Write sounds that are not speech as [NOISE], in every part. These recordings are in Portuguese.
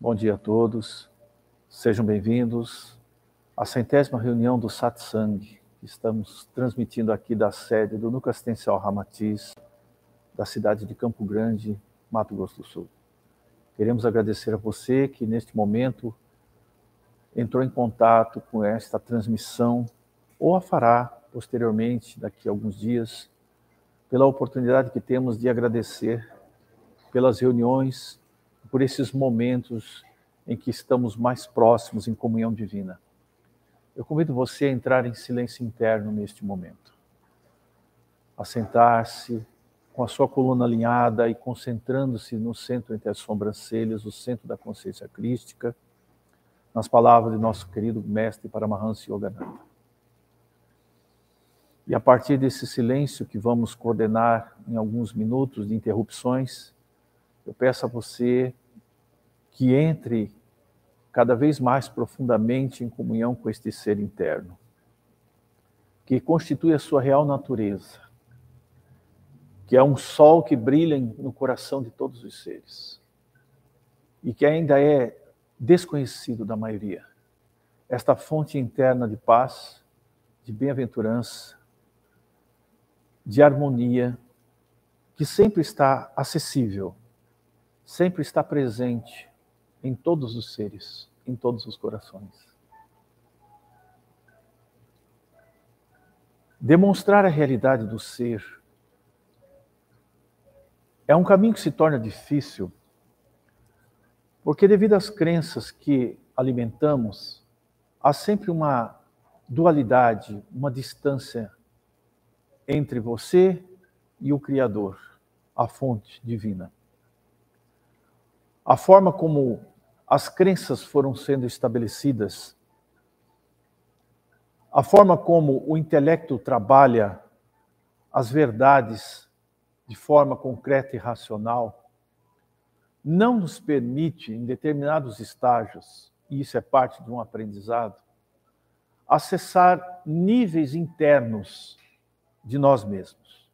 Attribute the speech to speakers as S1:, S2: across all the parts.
S1: Bom dia a todos, sejam bem-vindos à centésima reunião do Satsang, que estamos transmitindo aqui da sede do Núcleo Assistencial Ramatiz, da cidade de Campo Grande, Mato Grosso do Sul. Queremos agradecer a você que neste momento entrou em contato com esta transmissão ou a fará posteriormente, daqui a alguns dias, pela oportunidade que temos de agradecer pelas reuniões por esses momentos em que estamos mais próximos em comunhão divina. Eu convido você a entrar em silêncio interno neste momento, a sentar-se com a sua coluna alinhada e concentrando-se no centro entre as sobrancelhas, o centro da consciência crística, nas palavras de nosso querido mestre Paramahansa Yogananda. E a partir desse silêncio que vamos coordenar em alguns minutos de interrupções, eu peço a você que entre cada vez mais profundamente em comunhão com este ser interno, que constitui a sua real natureza, que é um sol que brilha no coração de todos os seres e que ainda é desconhecido da maioria. Esta fonte interna de paz, de bem-aventurança, de harmonia, que sempre está acessível, sempre está presente em todos os seres, em todos os corações. Demonstrar a realidade do ser é um caminho que se torna difícil, porque devido às crenças que alimentamos, há sempre uma dualidade, uma distância entre você e o Criador, a fonte divina. A forma como as crenças foram sendo estabelecidas, a forma como o intelecto trabalha as verdades de forma concreta e racional, não nos permite, em determinados estágios, e isso é parte de um aprendizado, acessar níveis internos de nós mesmos.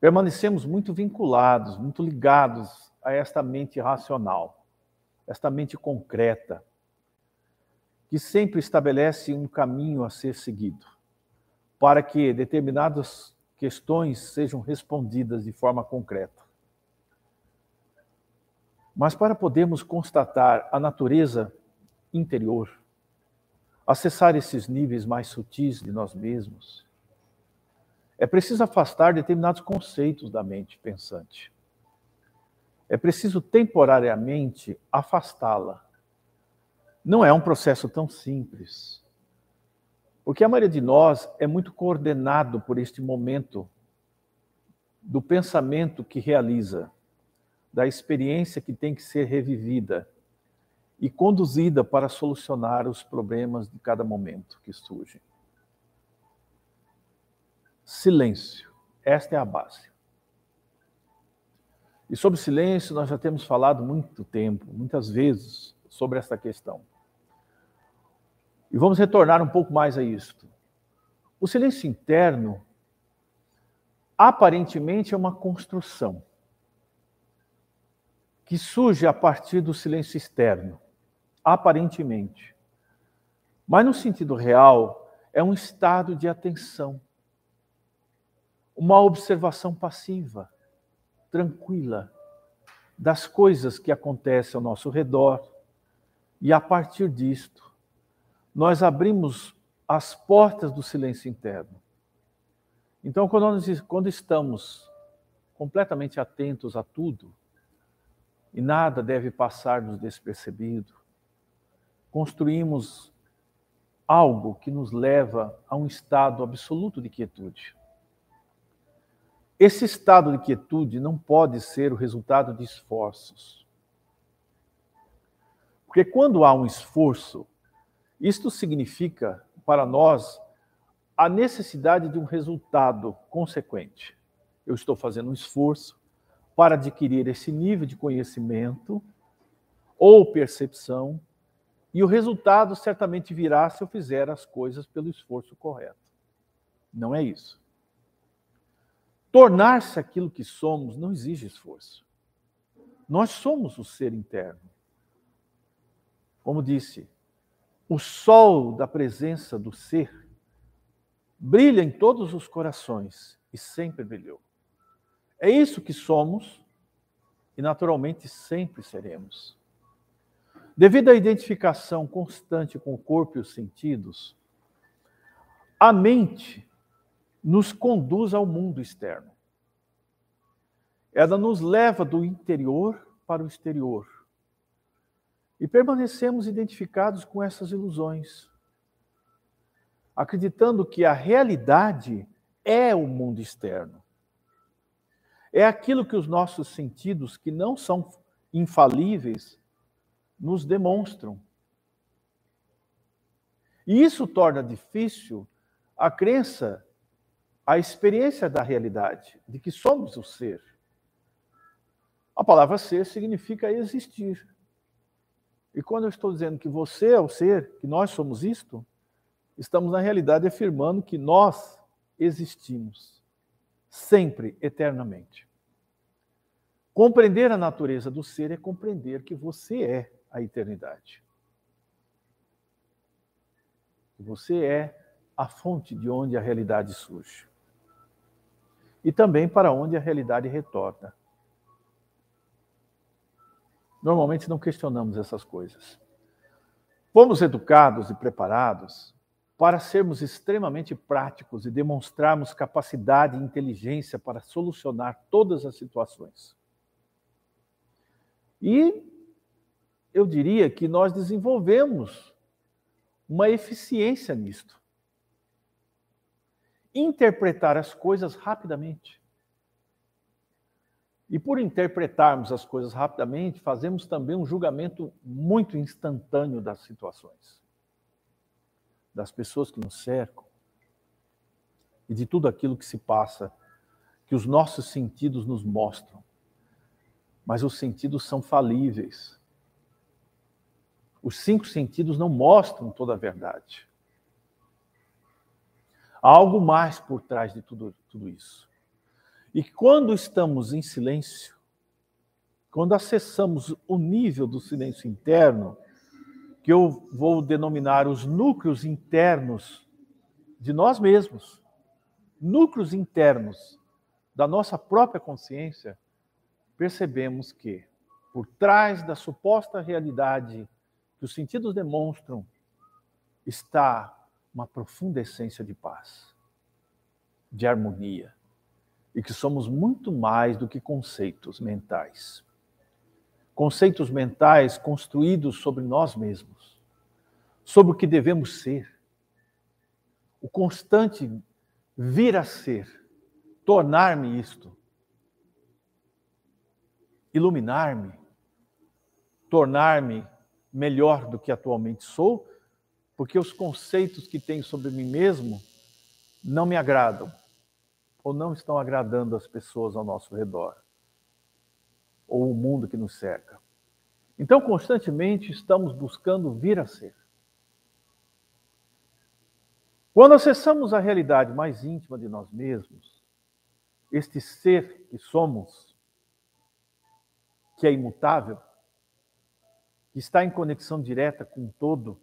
S1: Permanecemos muito vinculados, muito ligados a esta mente racional, esta mente concreta, que sempre estabelece um caminho a ser seguido, para que determinadas questões sejam respondidas de forma concreta. Mas para podermos constatar a natureza interior, acessar esses níveis mais sutis de nós mesmos, é preciso afastar determinados conceitos da mente pensante. É preciso temporariamente afastá-la. Não é um processo tão simples. Porque a maioria de nós é muito coordenado por este momento do pensamento que realiza, da experiência que tem que ser revivida e conduzida para solucionar os problemas de cada momento que surgem. Silêncio. Esta é a base. E sobre silêncio, nós já temos falado muito tempo, muitas vezes, sobre essa questão. E vamos retornar um pouco mais a isto. O silêncio interno, aparentemente, é uma construção que surge a partir do silêncio externo, aparentemente. Mas, no sentido real, é um estado de atenção, uma observação passiva tranquila das coisas que acontecem ao nosso redor, e a partir disto, nós abrimos as portas do silêncio interno. Então, quando, nós, quando estamos completamente atentos a tudo, e nada deve passar-nos despercebido, construímos algo que nos leva a um estado absoluto de quietude. Esse estado de quietude não pode ser o resultado de esforços. Porque quando há um esforço, isto significa para nós a necessidade de um resultado consequente. Eu estou fazendo um esforço para adquirir esse nível de conhecimento ou percepção, e o resultado certamente virá se eu fizer as coisas pelo esforço correto. Não é isso. Tornar-se aquilo que somos não exige esforço. Nós somos o ser interno. Como disse, o sol da presença do ser brilha em todos os corações e sempre brilhou. É isso que somos e, naturalmente, sempre seremos. Devido à identificação constante com o corpo e os sentidos, a mente nos conduz ao mundo externo. Ela nos leva do interior para o exterior. E permanecemos identificados com essas ilusões, acreditando que a realidade é o mundo externo. É aquilo que os nossos sentidos, que não são infalíveis, nos demonstram. E isso torna difícil a crença, a experiência da realidade, de que somos o ser. A palavra ser significa existir. E quando eu estou dizendo que você é o ser, que nós somos isto, estamos na realidade afirmando que nós existimos sempre, eternamente. Compreender a natureza do ser é compreender que você é a eternidade. Você é a fonte de onde a realidade surge. E também para onde a realidade retorna. Normalmente não questionamos essas coisas. Fomos educados e preparados para sermos extremamente práticos e demonstrarmos capacidade e inteligência para solucionar todas as situações. E eu diria que nós desenvolvemos uma eficiência nisto. Interpretar as coisas rapidamente. E por interpretarmos as coisas rapidamente, fazemos também um julgamento muito instantâneo das situações das pessoas que nos cercam e de tudo aquilo que se passa, que os nossos sentidos nos mostram. Mas os sentidos são falíveis. Os cinco sentidos não mostram toda a verdade. Há algo mais por trás de tudo, tudo isso. E quando estamos em silêncio, quando acessamos o nível do silêncio interno, que eu vou denominar os núcleos internos de nós mesmos, núcleos internos da nossa própria consciência, percebemos que, por trás da suposta realidade que os sentidos demonstram, está uma profunda essência de paz, de harmonia, e que somos muito mais do que conceitos mentais conceitos mentais construídos sobre nós mesmos, sobre o que devemos ser. O constante vir a ser, tornar-me isto, iluminar-me, tornar-me melhor do que atualmente sou, porque os conceitos que tenho sobre mim mesmo não me agradam ou não estão agradando as pessoas ao nosso redor ou o mundo que nos cerca. Então, constantemente estamos buscando vir a ser. Quando acessamos a realidade mais íntima de nós mesmos, este ser que somos, que é imutável, que está em conexão direta com todo,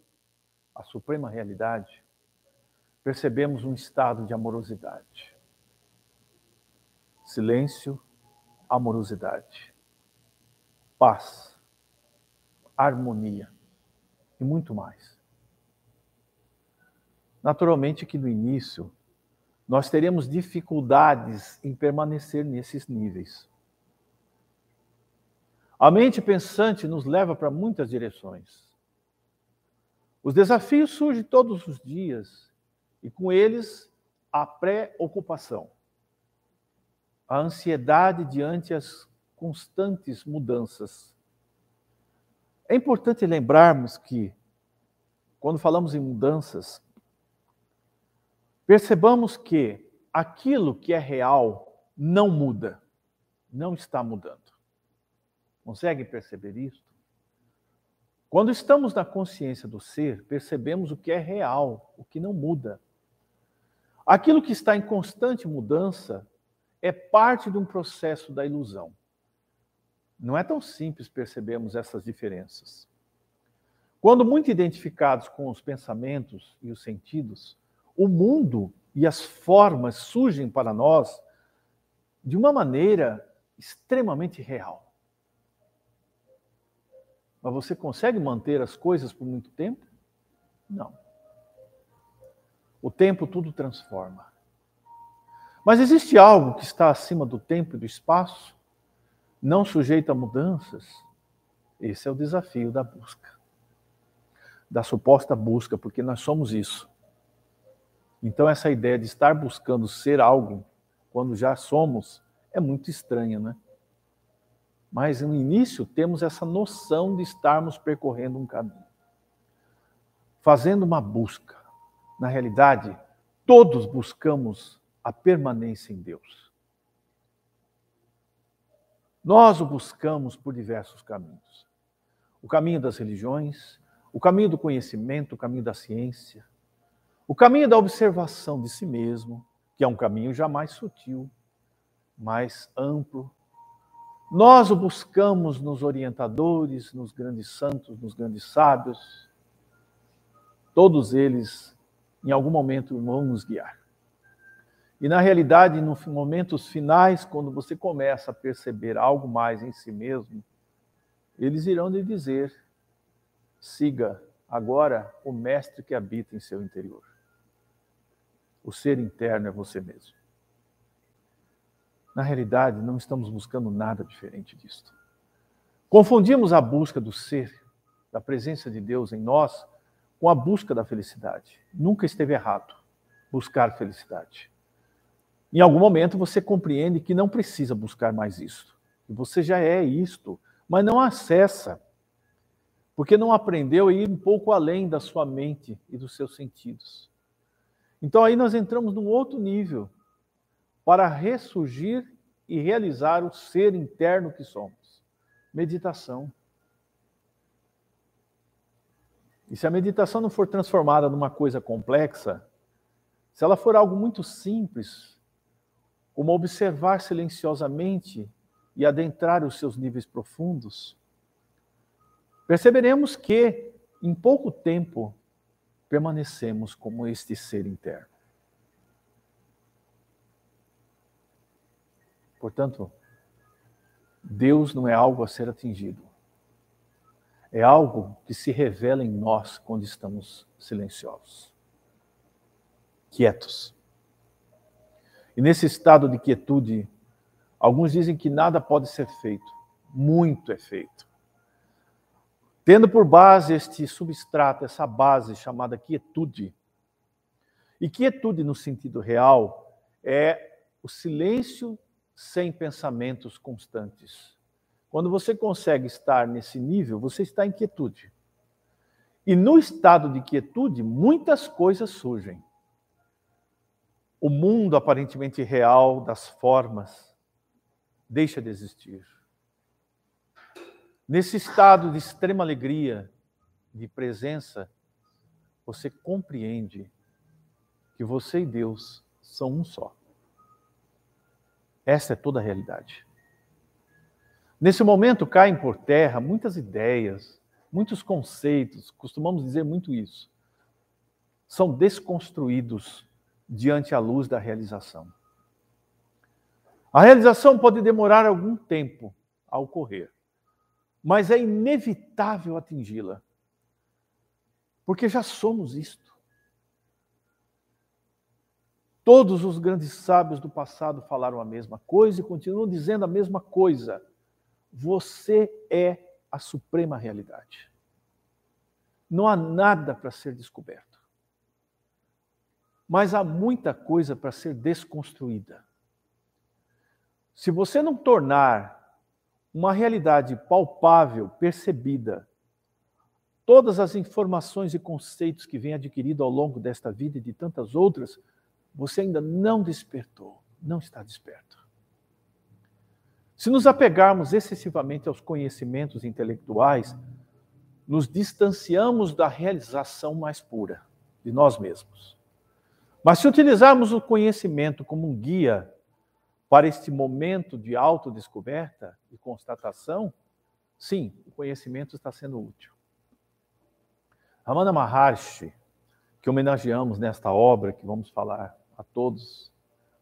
S1: a suprema realidade, percebemos um estado de amorosidade. Silêncio, amorosidade paz, harmonia e muito mais. Naturalmente que no início nós teremos dificuldades em permanecer nesses níveis. A mente pensante nos leva para muitas direções. Os desafios surgem todos os dias e com eles a preocupação, a ansiedade diante as constantes mudanças. É importante lembrarmos que, quando falamos em mudanças, percebamos que aquilo que é real não muda, não está mudando. Consegue perceber isso? Quando estamos na consciência do ser, percebemos o que é real, o que não muda. Aquilo que está em constante mudança é parte de um processo da ilusão. Não é tão simples percebermos essas diferenças. Quando muito identificados com os pensamentos e os sentidos, o mundo e as formas surgem para nós de uma maneira extremamente real. Mas você consegue manter as coisas por muito tempo? Não. O tempo tudo transforma. Mas existe algo que está acima do tempo e do espaço, não sujeito a mudanças? Esse é o desafio da busca. Da suposta busca, porque nós somos isso. Então, essa ideia de estar buscando ser algo, quando já somos, é muito estranha, né? Mas no início temos essa noção de estarmos percorrendo um caminho, fazendo uma busca. Na realidade, todos buscamos a permanência em Deus. Nós o buscamos por diversos caminhos. O caminho das religiões, o caminho do conhecimento, o caminho da ciência, o caminho da observação de si mesmo, que é um caminho já mais sutil, mais amplo, nós o buscamos nos orientadores, nos grandes santos, nos grandes sábios. Todos eles, em algum momento, vão nos guiar. E na realidade, nos momentos finais, quando você começa a perceber algo mais em si mesmo, eles irão lhe dizer: siga agora o mestre que habita em seu interior. O ser interno é você mesmo. Na realidade, não estamos buscando nada diferente disto. Confundimos a busca do ser, da presença de Deus em nós, com a busca da felicidade. Nunca esteve errado buscar felicidade. Em algum momento você compreende que não precisa buscar mais isso. Que você já é isto, mas não acessa. Porque não aprendeu a ir um pouco além da sua mente e dos seus sentidos. Então aí nós entramos num outro nível para ressurgir e realizar o ser interno que somos. Meditação. E se a meditação não for transformada numa coisa complexa, se ela for algo muito simples, como observar silenciosamente e adentrar os seus níveis profundos, perceberemos que, em pouco tempo, permanecemos como este ser interno. Portanto, Deus não é algo a ser atingido. É algo que se revela em nós quando estamos silenciosos, quietos. E nesse estado de quietude, alguns dizem que nada pode ser feito, muito é feito. Tendo por base este substrato, essa base chamada quietude. E quietude, no sentido real, é o silêncio sem pensamentos constantes. Quando você consegue estar nesse nível, você está em quietude. E no estado de quietude, muitas coisas surgem. O mundo aparentemente real das formas deixa de existir. Nesse estado de extrema alegria, de presença, você compreende que você e Deus são um só. Essa é toda a realidade. Nesse momento caem por terra muitas ideias, muitos conceitos, costumamos dizer muito isso. São desconstruídos diante a luz da realização. A realização pode demorar algum tempo a ocorrer, mas é inevitável atingi-la, porque já somos isto. Todos os grandes sábios do passado falaram a mesma coisa e continuam dizendo a mesma coisa. Você é a suprema realidade. Não há nada para ser descoberto. Mas há muita coisa para ser desconstruída. Se você não tornar uma realidade palpável, percebida, todas as informações e conceitos que vem adquirido ao longo desta vida e de tantas outras, você ainda não despertou, não está desperto. Se nos apegarmos excessivamente aos conhecimentos intelectuais, nos distanciamos da realização mais pura de nós mesmos. Mas se utilizarmos o conhecimento como um guia para este momento de autodescoberta e constatação, sim, o conhecimento está sendo útil. Ramana Maharshi, que homenageamos nesta obra que vamos falar a todos,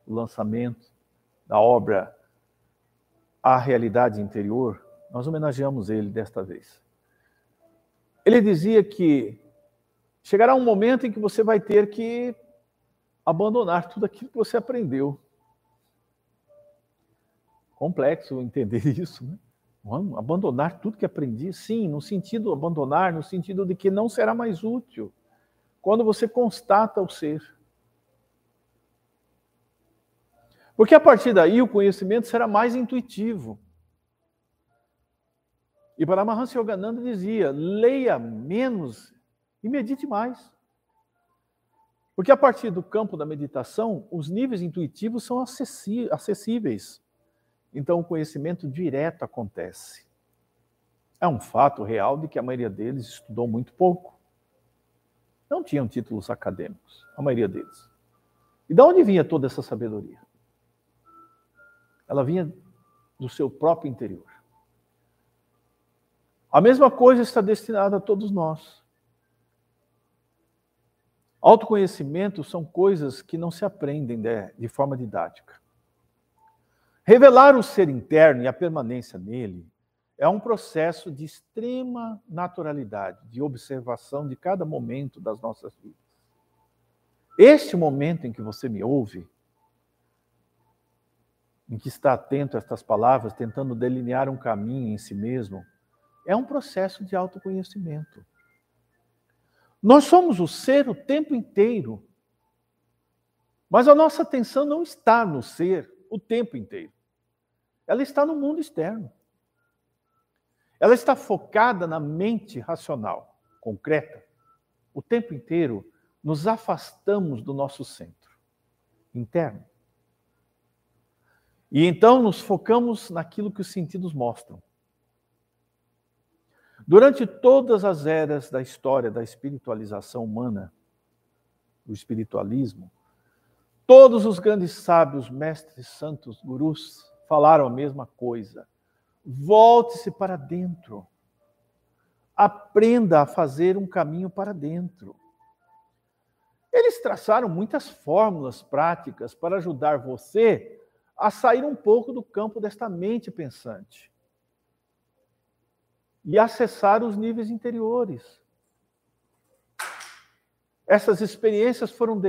S1: o lançamento da obra A Realidade Interior, nós homenageamos ele desta vez. Ele dizia que chegará um momento em que você vai ter que abandonar tudo aquilo que você aprendeu. Complexo entender [LAUGHS] isso, né? Vamos abandonar tudo que aprendi? Sim, no sentido abandonar, no sentido de que não será mais útil. Quando você constata o ser. Porque a partir daí o conhecimento será mais intuitivo. E Paramahansa Yogananda dizia: leia menos e medite mais. Porque a partir do campo da meditação, os níveis intuitivos são acessíveis. Então, o conhecimento direto acontece. É um fato real de que a maioria deles estudou muito pouco. Não tinham títulos acadêmicos, a maioria deles. E de onde vinha toda essa sabedoria? Ela vinha do seu próprio interior. A mesma coisa está destinada a todos nós. Autoconhecimento são coisas que não se aprendem de, forma didática. Revelar o ser interno e a permanência nele é um processo de extrema naturalidade, de observação de cada momento das nossas vidas. Este momento em que você me ouve, em que está atento a estas palavras, tentando delinear um caminho em si mesmo, é um processo de autoconhecimento. Nós somos o ser o tempo inteiro, mas a nossa atenção não está no ser o tempo inteiro ela está no mundo externo. Ela está focada na mente racional, concreta. O tempo inteiro nos afastamos do nosso centro interno. E então nos focamos naquilo que os sentidos mostram. Durante todas as eras da história da espiritualização humana, do espiritualismo, todos os grandes sábios, mestres, santos, gurus, falaram a mesma coisa. Volte-se para dentro. Aprenda a fazer um caminho para dentro. Eles traçaram muitas fórmulas práticas para ajudar você a sair um pouco do campo desta mente pensante e acessar os níveis interiores. Essas experiências foram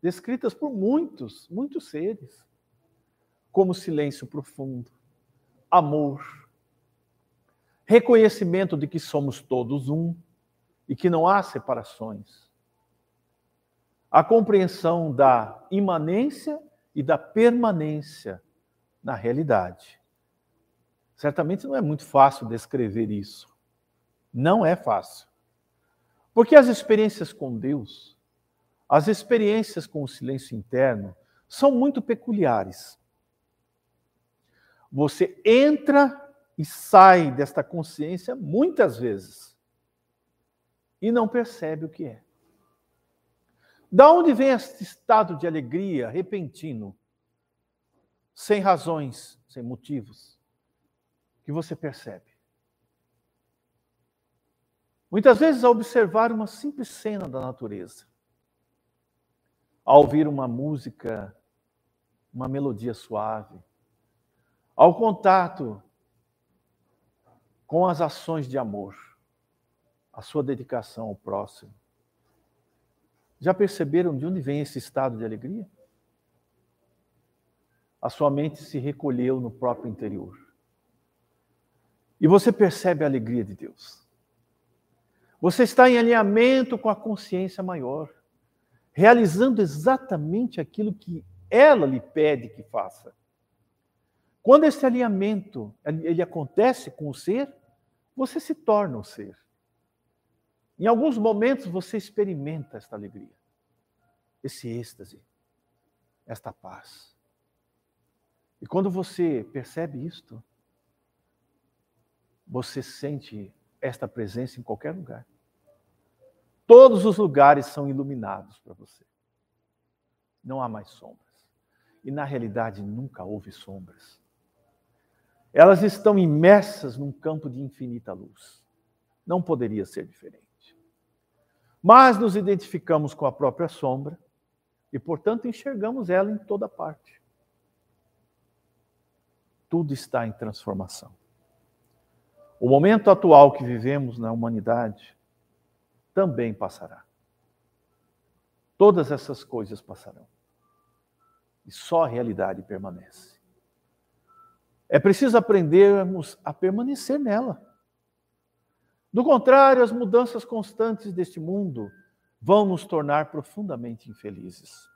S1: descritas por muitos, muitos seres como silêncio profundo, amor, reconhecimento de que somos todos um e que não há separações, a compreensão da imanência e da permanência na realidade. Certamente não é muito fácil descrever isso. Não é fácil. Porque as experiências com Deus, as experiências com o silêncio interno, são muito peculiares. Você entra e sai desta consciência muitas vezes e não percebe o que é. Da onde vem este estado de alegria repentino, sem razões, sem motivos, que você percebe? Muitas vezes, ao observar uma simples cena da natureza, ao ouvir uma música, uma melodia suave, ao contato com as ações de amor, a sua dedicação ao próximo. Já perceberam de onde vem esse estado de alegria? A sua mente se recolheu no próprio interior. E você percebe a alegria de Deus. Você está em alinhamento com a consciência maior, realizando exatamente aquilo que ela lhe pede que faça. Quando esse alinhamento ele acontece com o ser, você se torna o ser. Em alguns momentos você experimenta esta alegria, esse êxtase, esta paz. E quando você percebe isto, você sente esta presença em qualquer lugar. Todos os lugares são iluminados para você. Não há mais sombras. E na realidade nunca houve sombras. Elas estão imersas num campo de infinita luz. Não poderia ser diferente. Mas nos identificamos com a própria sombra e, portanto, enxergamos ela em toda parte. Tudo está em transformação. O momento atual que vivemos na humanidade também passará. Todas essas coisas passarão. E só a realidade permanece. É preciso aprendermos a permanecer nela. Do contrário, as mudanças constantes deste mundo vão nos tornar profundamente infelizes.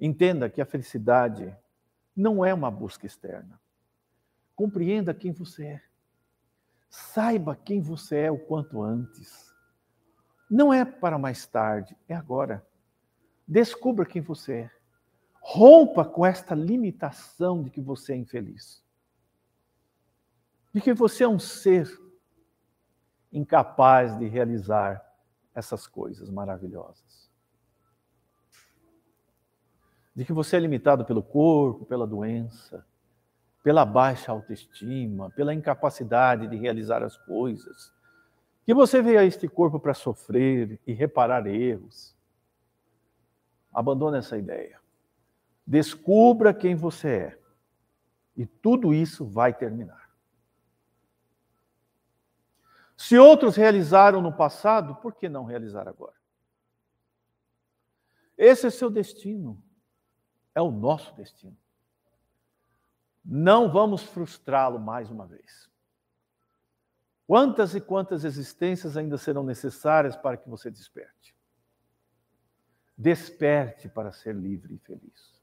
S1: Entenda que a felicidade não é uma busca externa. Compreenda quem você é. Saiba quem você é o quanto antes. Não é para mais tarde, é agora. Descubra quem você é. Rompa com esta limitação de que você é infeliz. De que você é um ser incapaz de realizar essas coisas maravilhosas. De que você é limitado pelo corpo, pela doença, pela baixa autoestima, pela incapacidade de realizar as coisas, que você veio a este corpo para sofrer e reparar erros. Abandone essa ideia. Descubra quem você é. E tudo isso vai terminar. Se outros realizaram no passado, por que não realizar agora? Esse é seu destino. É o nosso destino. Não vamos frustrá-lo mais uma vez. Quantas e quantas existências ainda serão necessárias para que você desperte? Desperte para ser livre e feliz.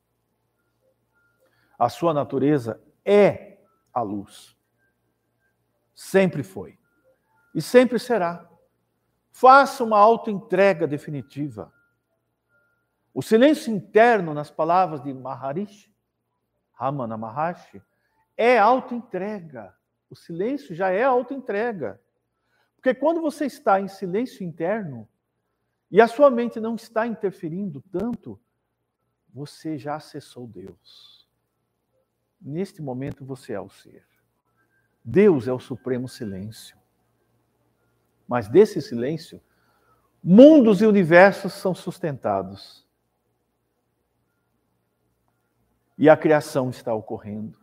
S1: A sua natureza é a luz. Sempre foi. E sempre será. Faça uma autoentrega definitiva. O silêncio interno, nas palavras de Maharishi, Ramana Maharshi, é autoentrega. O silêncio já é autoentrega. Porque quando você está em silêncio interno e a sua mente não está interferindo tanto, você já acessou Deus. Neste momento você é o ser. Deus é o supremo silêncio. Mas desse silêncio, mundos e universos são sustentados. E a criação está ocorrendo.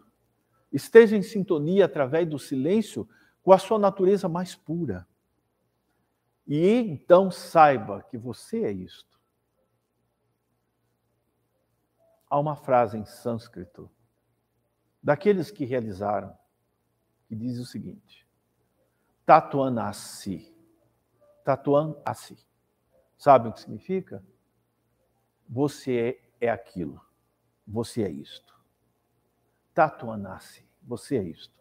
S1: Esteja em sintonia através do silêncio com a sua natureza mais pura. E então saiba que você é isto. Há uma frase em sânscrito daqueles que realizaram que diz o seguinte: Tatuanasi. Tatuanasi. Sabe o que significa? Você é aquilo. Você é isto. Tatuanassi, você é isto.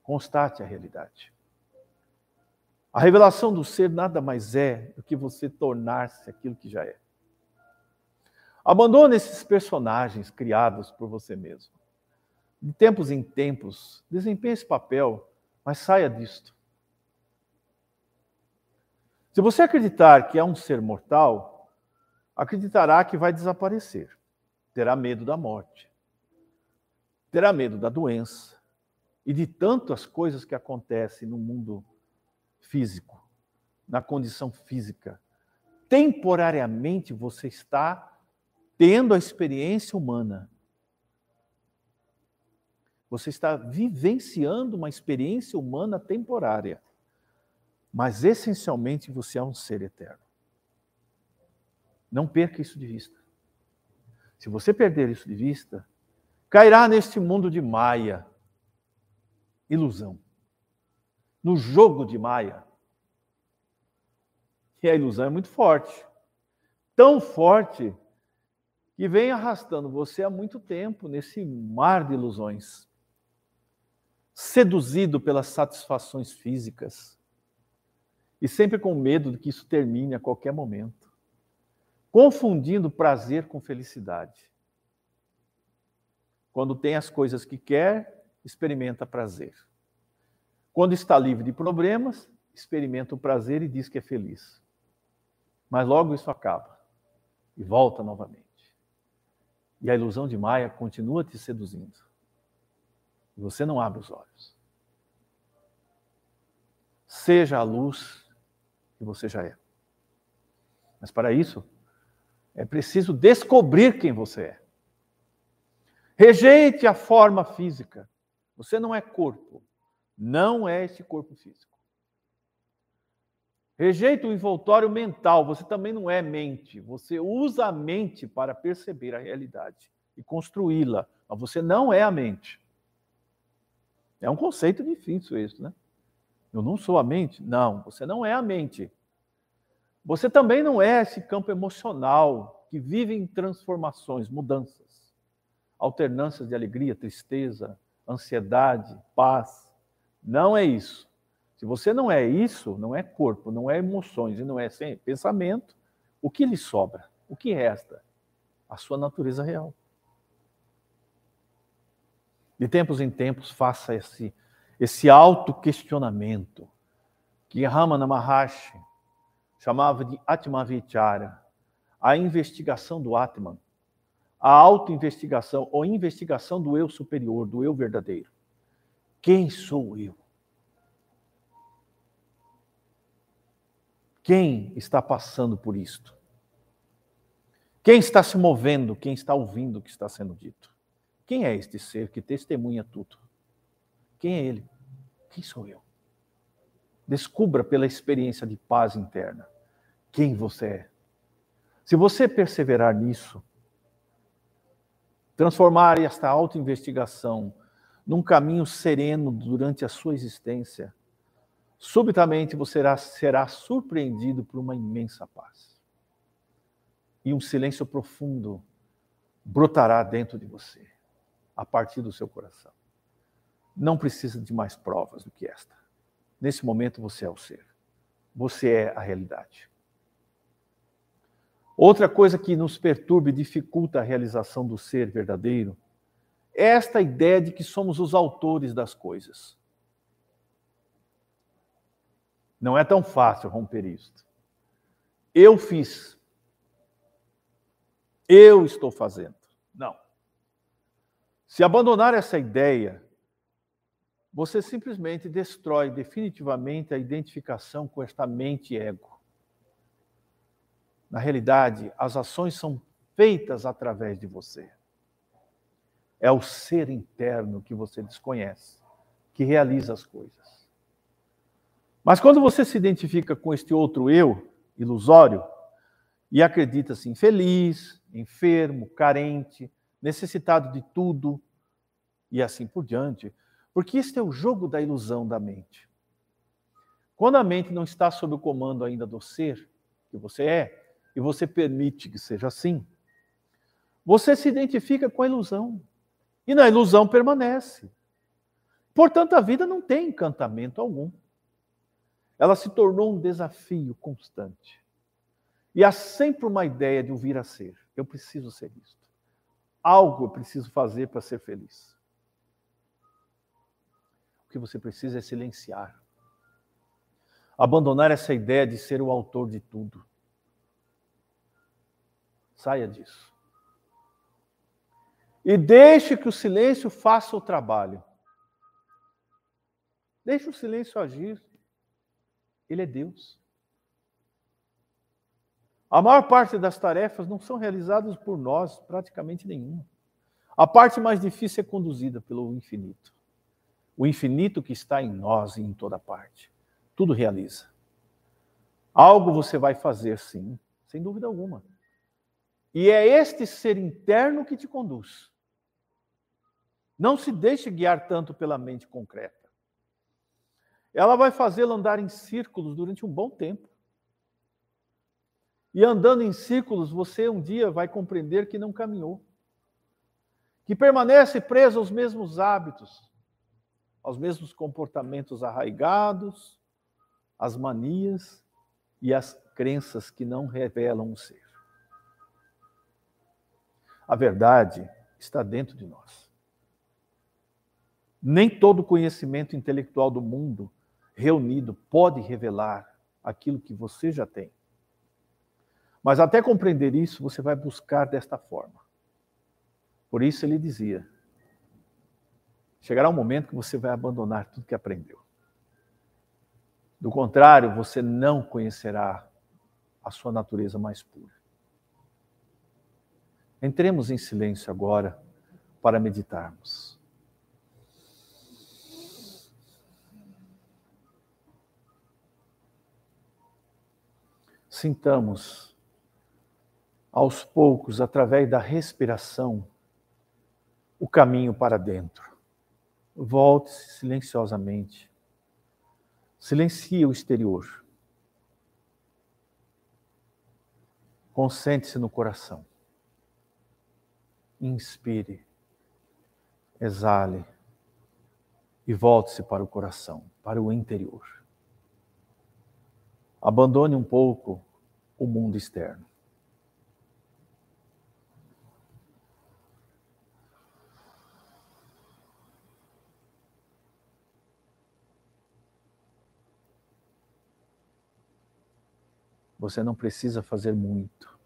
S1: Constate a realidade. A revelação do ser nada mais é do que você tornar-se aquilo que já é. Abandone esses personagens criados por você mesmo. De tempos em tempos, desempenhe esse papel, mas saia disto. Se você acreditar que é um ser mortal, acreditará que vai desaparecer, terá medo da morte terá medo da doença e de tantas coisas que acontecem no mundo físico, na condição física. Temporariamente você está tendo a experiência humana. Você está vivenciando uma experiência humana temporária. Mas essencialmente você é um ser eterno. Não perca isso de vista. Se você perder isso de vista, cairá neste mundo de Maia, ilusão, no jogo de Maia. E a ilusão é muito forte, tão forte que vem arrastando você há muito tempo nesse mar de ilusões, seduzido pelas satisfações físicas e sempre com medo de que isso termine a qualquer momento, confundindo prazer com felicidade. Quando tem as coisas que quer, experimenta prazer. Quando está livre de problemas, experimenta o prazer e diz que é feliz. Mas logo isso acaba e volta novamente. E a ilusão de Maia continua te seduzindo. E você não abre os olhos. Seja a luz que você já é. Mas para isso, é preciso descobrir quem você é. Rejeite a forma física. Você não é corpo. Não é esse corpo físico. Rejeite o envoltório mental. Você também não é mente. Você usa a mente para perceber a realidade e construí-la. Mas você não é a mente. É um conceito difícil isso, né? Eu não sou a mente? Não, você não é a mente. Você também não é esse campo emocional que vive em transformações, mudanças, alternâncias de alegria, tristeza, ansiedade, paz. Não é isso. Se você não é isso, não é corpo, não é emoções e não é pensamento, o que lhe sobra? O que resta? A sua natureza real. De tempos em tempos, faça esse, esse auto-questionamento que Ramana Maharshi chamava de Atmavichara, a investigação do Atman, a auto-investigação ou investigação do eu superior, do eu verdadeiro. Quem sou eu? Quem está passando por isto? Quem está se movendo? Quem está ouvindo o que está sendo dito? Quem é este ser que testemunha tudo? Quem é ele? Quem sou eu? Descubra pela experiência de paz interna quem você é. Se você perseverar nisso, transformar esta autoinvestigação num caminho sereno durante a sua existência, subitamente você será, será surpreendido por uma imensa paz. E um silêncio profundo brotará dentro de você a partir do seu coração. Não precisa de mais provas do que esta. Nesse momento você é o ser. Você é a realidade. Outra coisa que nos perturba e dificulta a realização do ser verdadeiro é esta ideia de que somos os autores das coisas. Não é tão fácil romper isto. Eu fiz. Eu estou fazendo. Não. Se abandonar essa ideia, você simplesmente destrói definitivamente a identificação com esta mente ego. Na realidade, as ações são feitas através de você. É o ser interno que você desconhece, que realiza as coisas. Mas quando você se identifica com este outro eu, ilusório, e acredita-se infeliz, enfermo, carente, necessitado de tudo e assim por diante, porque este é o jogo da ilusão da mente. Quando a mente não está sob o comando ainda do ser que você é, e você permite que seja assim, você se identifica com a ilusão. E na ilusão permanece. Portanto, a vida não tem encantamento algum. Ela se tornou um desafio constante. E há sempre uma ideia de o vir a ser. Eu preciso ser isto. Algo eu preciso fazer para ser feliz. Que você precisa é silenciar. Abandonar essa ideia de ser o autor de tudo. Saia disso. E deixe que o silêncio faça o trabalho. Deixe o silêncio agir. Ele é Deus. A maior parte das tarefas não são realizadas por nós, praticamente nenhuma. A parte mais difícil é conduzida pelo infinito. O infinito que está em nós e em toda parte. Tudo realiza. Algo você vai fazer, sim, sem dúvida alguma. E é este ser interno que te conduz. Não se deixe guiar tanto pela mente concreta. Ela vai fazê-lo andar em círculos durante um bom tempo. E andando em círculos, você um dia vai compreender que não caminhou. Que permanece preso aos mesmos hábitos, aos mesmos comportamentos arraigados, às manias e às crenças que não revelam o ser. A verdade está dentro de nós. Nem todo conhecimento intelectual do mundo reunido pode revelar aquilo que você já tem. Mas até compreender isso, você vai buscar desta forma. Por isso ele dizia: chegará um momento que você vai abandonar tudo que aprendeu. Do contrário, você não conhecerá a sua natureza mais pura. Entremos em silêncio agora para meditarmos. Sintamos aos poucos, através da respiração, o caminho para dentro. Volte-se silenciosamente. Silencie o exterior. Concentre-se no coração. Inspire, exale e volte-se para o coração, para o interior. Abandone um pouco o mundo externo. Você não precisa fazer muito.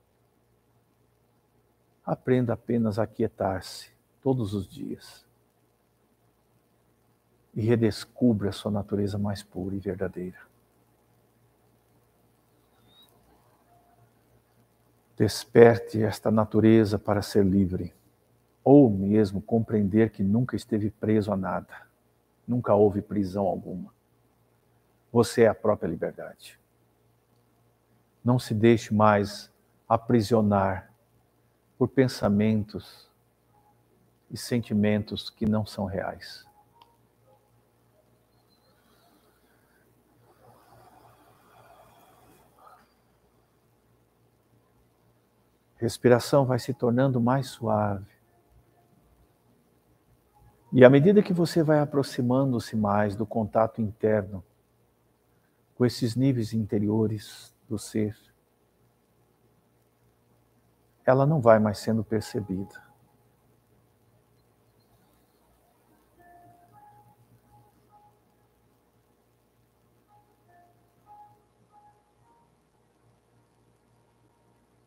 S1: Aprenda apenas a quietar-se todos os dias. E redescubra a sua natureza mais pura e verdadeira. Desperte esta natureza para ser livre, ou mesmo compreender que nunca esteve preso a nada, nunca houve prisão alguma. Você é a própria liberdade. Não se deixe mais aprisionar por pensamentos e sentimentos que não são reais. Respiração vai se tornando mais suave. E à medida que você vai aproximando-se mais do contato interno com esses níveis interiores, do ser, ela não vai mais sendo percebida.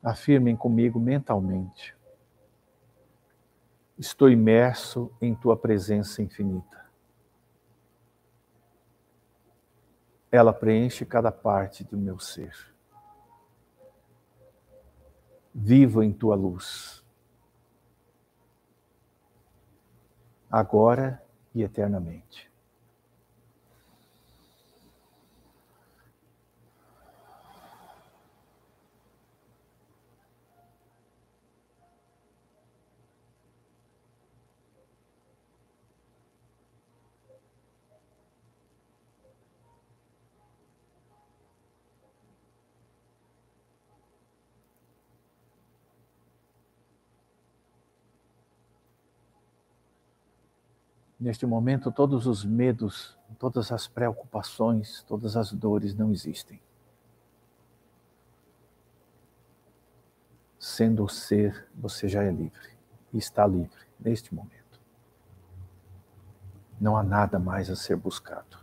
S1: Afirmem comigo mentalmente. Estou imerso em tua presença infinita. Ela preenche cada parte do meu ser vivo em tua luz, agora e eternamente. Neste momento, todos os medos, todas as preocupações, todas as dores não existem. Sendo o ser, você já é livre e está livre neste momento. Não há nada mais a ser buscado.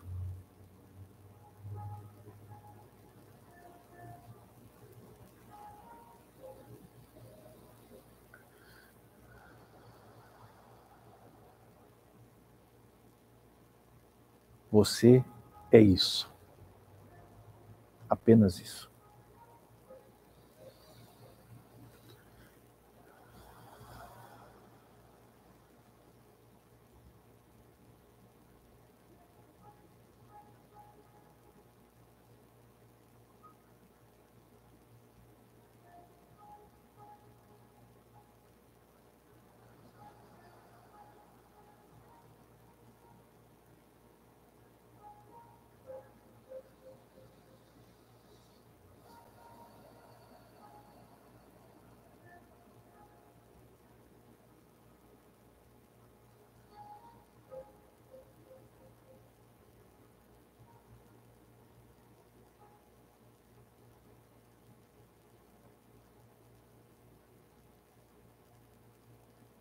S1: Você é isso. Apenas isso.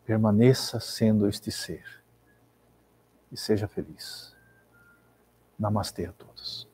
S1: Permaneça sendo este ser e seja feliz. Namastê a todos.